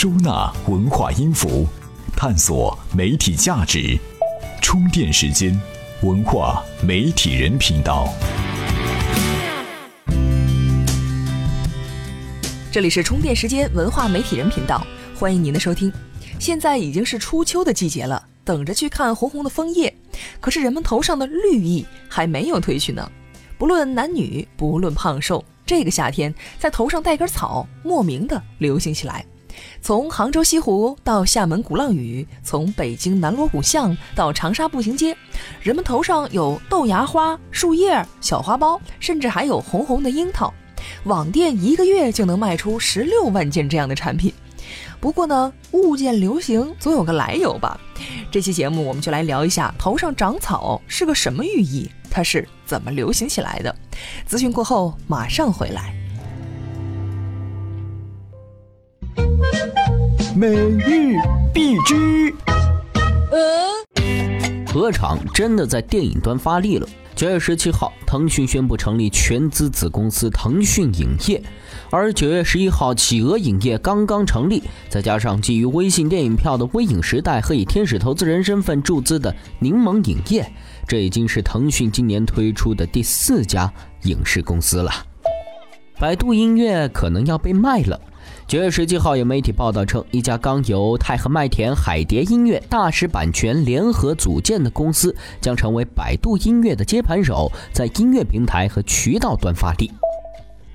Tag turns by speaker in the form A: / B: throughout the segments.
A: 收纳文化音符，探索媒体价值。充电时间，文化媒体人频道。
B: 这里是充电时间文化媒体人频道，欢迎您的收听。现在已经是初秋的季节了，等着去看红红的枫叶。可是人们头上的绿意还没有褪去呢。不论男女，不论胖瘦。这个夏天，在头上戴根草，莫名的流行起来。从杭州西湖到厦门鼓浪屿，从北京南锣鼓巷到长沙步行街，人们头上有豆芽花、树叶、小花苞，甚至还有红红的樱桃。网店一个月就能卖出十六万件这样的产品。不过呢，物件流行总有个来由吧。这期节目我们就来聊一下头上长草是个什么寓意。它是怎么流行起来的？咨询过后马上回来。
A: 每日必知。
C: 鹅厂真的在电影端发力了。九月十七号，腾讯宣布成立全资子公司腾讯影业，而九月十一号，企鹅影业刚刚成立，再加上基于微信电影票的微影时代和以天使投资人身份注资的柠檬影业。这已经是腾讯今年推出的第四家影视公司了。百度音乐可能要被卖了。九月十七号，有媒体报道称，一家刚由太和麦田、海蝶音乐、大师版权联合组建的公司，将成为百度音乐的接盘手，在音乐平台和渠道端发力。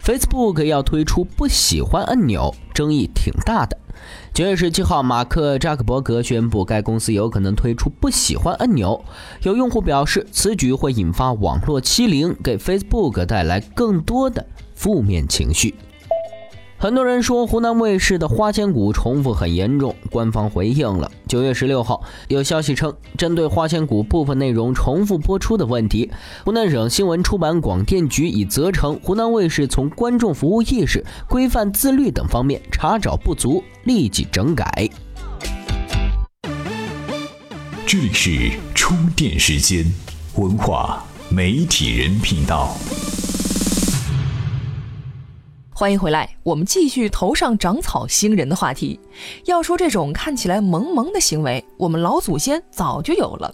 C: Facebook 要推出不喜欢按钮，争议挺大的。九月十七号，马克扎克伯格宣布，该公司有可能推出不喜欢按钮。有用户表示，此举会引发网络欺凌，给 Facebook 带来更多的负面情绪。很多人说湖南卫视的花千骨重复很严重，官方回应了。九月十六号，有消息称，针对花千骨部分内容重复播出的问题，湖南省新闻出版广电局已责成湖南卫视从观众服务意识、规范自律等方面查找不足，立即整改。
A: 这里是充电时间，文化媒体人频道。
B: 欢迎回来，我们继续头上长草星人的话题。要说这种看起来萌萌的行为，我们老祖先早就有了。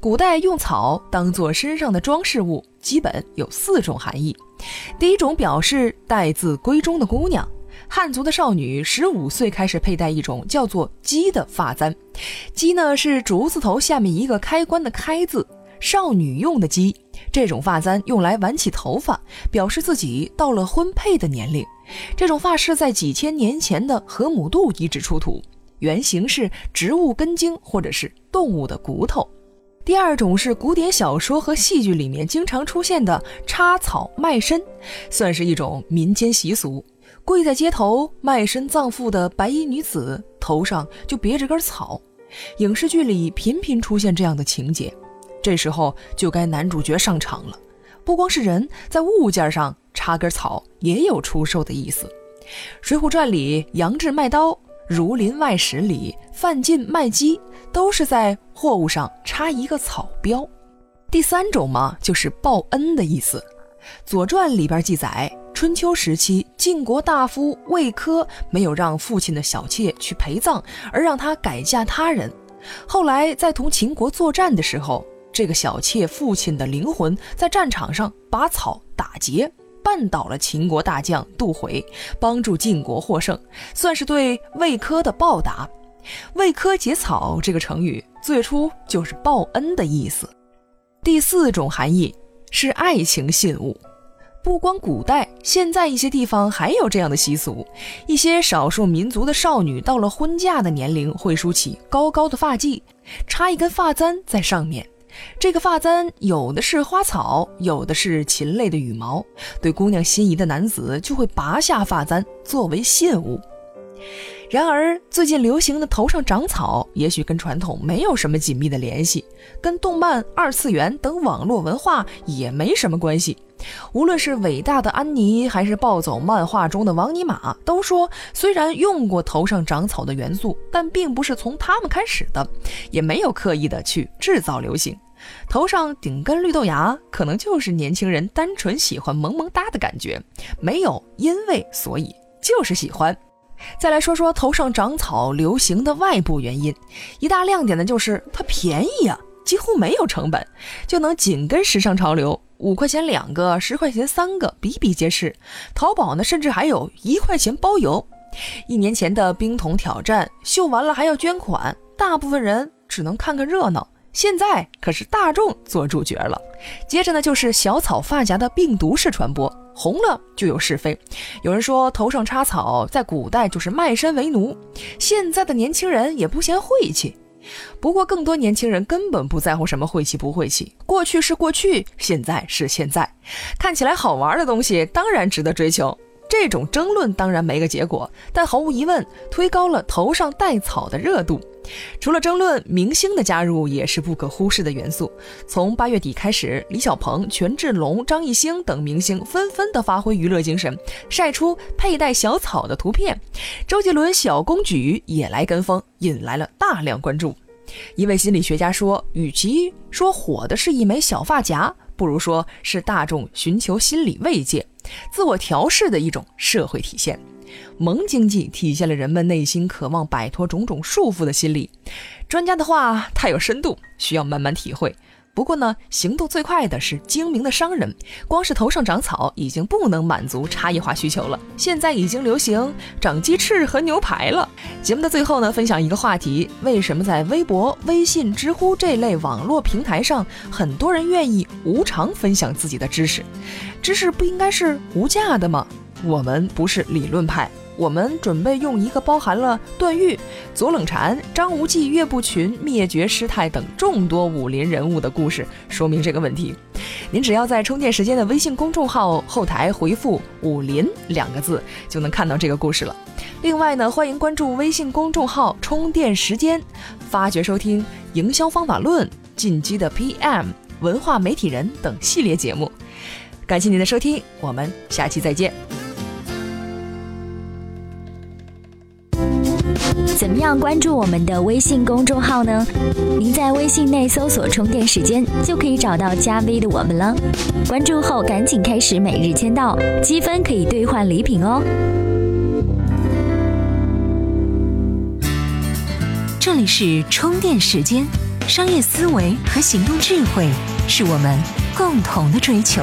B: 古代用草当做身上的装饰物，基本有四种含义。第一种表示待字闺中的姑娘，汉族的少女十五岁开始佩戴一种叫做“鸡”的发簪，“鸡”呢是竹字头下面一个开关的“开”字。少女用的鸡，这种发簪用来挽起头发，表示自己到了婚配的年龄。这种发饰在几千年前的河姆渡遗址出土，原型是植物根茎或者是动物的骨头。第二种是古典小说和戏剧里面经常出现的插草卖身，算是一种民间习俗。跪在街头卖身葬父的白衣女子头上就别着根草，影视剧里频频出现这样的情节。这时候就该男主角上场了，不光是人在物件上插根草，也有出售的意思。《水浒传》里杨志卖刀，《儒林外史》里范进卖鸡，都是在货物上插一个草标。第三种嘛，就是报恩的意思。《左传》里边记载，春秋时期晋国大夫魏科没有让父亲的小妾去陪葬，而让她改嫁他人。后来在同秦国作战的时候。这个小妾父亲的灵魂在战场上拔草打结，绊倒了秦国大将杜回，帮助晋国获胜，算是对魏科的报答。魏科结草这个成语最初就是报恩的意思。第四种含义是爱情信物，不光古代，现在一些地方还有这样的习俗。一些少数民族的少女到了婚嫁的年龄，会梳起高高的发髻，插一根发簪在上面。这个发簪有的是花草，有的是禽类的羽毛。对姑娘心仪的男子就会拔下发簪作为信物。然而，最近流行的头上长草，也许跟传统没有什么紧密的联系，跟动漫、二次元等网络文化也没什么关系。无论是伟大的安妮，还是暴走漫画中的王尼玛，都说虽然用过头上长草的元素，但并不是从他们开始的，也没有刻意的去制造流行。头上顶根绿豆芽，可能就是年轻人单纯喜欢萌萌哒的感觉，没有因为所以，就是喜欢。再来说说头上长草流行的外部原因，一大亮点的就是它便宜呀，几乎没有成本，就能紧跟时尚潮流。五块钱两个，十块钱三个，比比皆是。淘宝呢，甚至还有一块钱包邮。一年前的冰桶挑战秀完了还要捐款，大部分人只能看个热闹。现在可是大众做主角了。接着呢，就是小草发夹的病毒式传播，红了就有是非。有人说头上插草在古代就是卖身为奴，现在的年轻人也不嫌晦气。不过，更多年轻人根本不在乎什么晦气不晦气，过去是过去，现在是现在。看起来好玩的东西当然值得追求，这种争论当然没个结果，但毫无疑问推高了头上戴草的热度。除了争论，明星的加入也是不可忽视的元素。从八月底开始，李小鹏、权志龙、张艺兴等明星纷纷的发挥娱乐精神，晒出佩戴小草的图片。周杰伦小公举也来跟风，引来了大量关注。一位心理学家说：“与其说火的是一枚小发夹，不如说是大众寻求心理慰藉、自我调试的一种社会体现。”萌经济体现了人们内心渴望摆脱种种束缚的心理。专家的话太有深度，需要慢慢体会。不过呢，行动最快的是精明的商人。光是头上长草已经不能满足差异化需求了，现在已经流行长鸡翅和牛排了。节目的最后呢，分享一个话题：为什么在微博、微信、知乎这类网络平台上，很多人愿意无偿分享自己的知识？知识不应该是无价的吗？我们不是理论派。我们准备用一个包含了段誉、左冷禅、张无忌、岳不群、灭绝师太等众多武林人物的故事，说明这个问题。您只要在充电时间的微信公众号后台回复“武林”两个字，就能看到这个故事了。另外呢，欢迎关注微信公众号“充电时间”，发掘收听《营销方法论》、《进击的 PM》、文化媒体人等系列节目。感谢您的收听，我们下期再见。
D: 怎么样关注我们的微信公众号呢？您在微信内搜索“充电时间”就可以找到加 V 的我们了。关注后赶紧开始每日签到，积分可以兑换礼品哦。
E: 这里是充电时间，商业思维和行动智慧是我们共同的追求。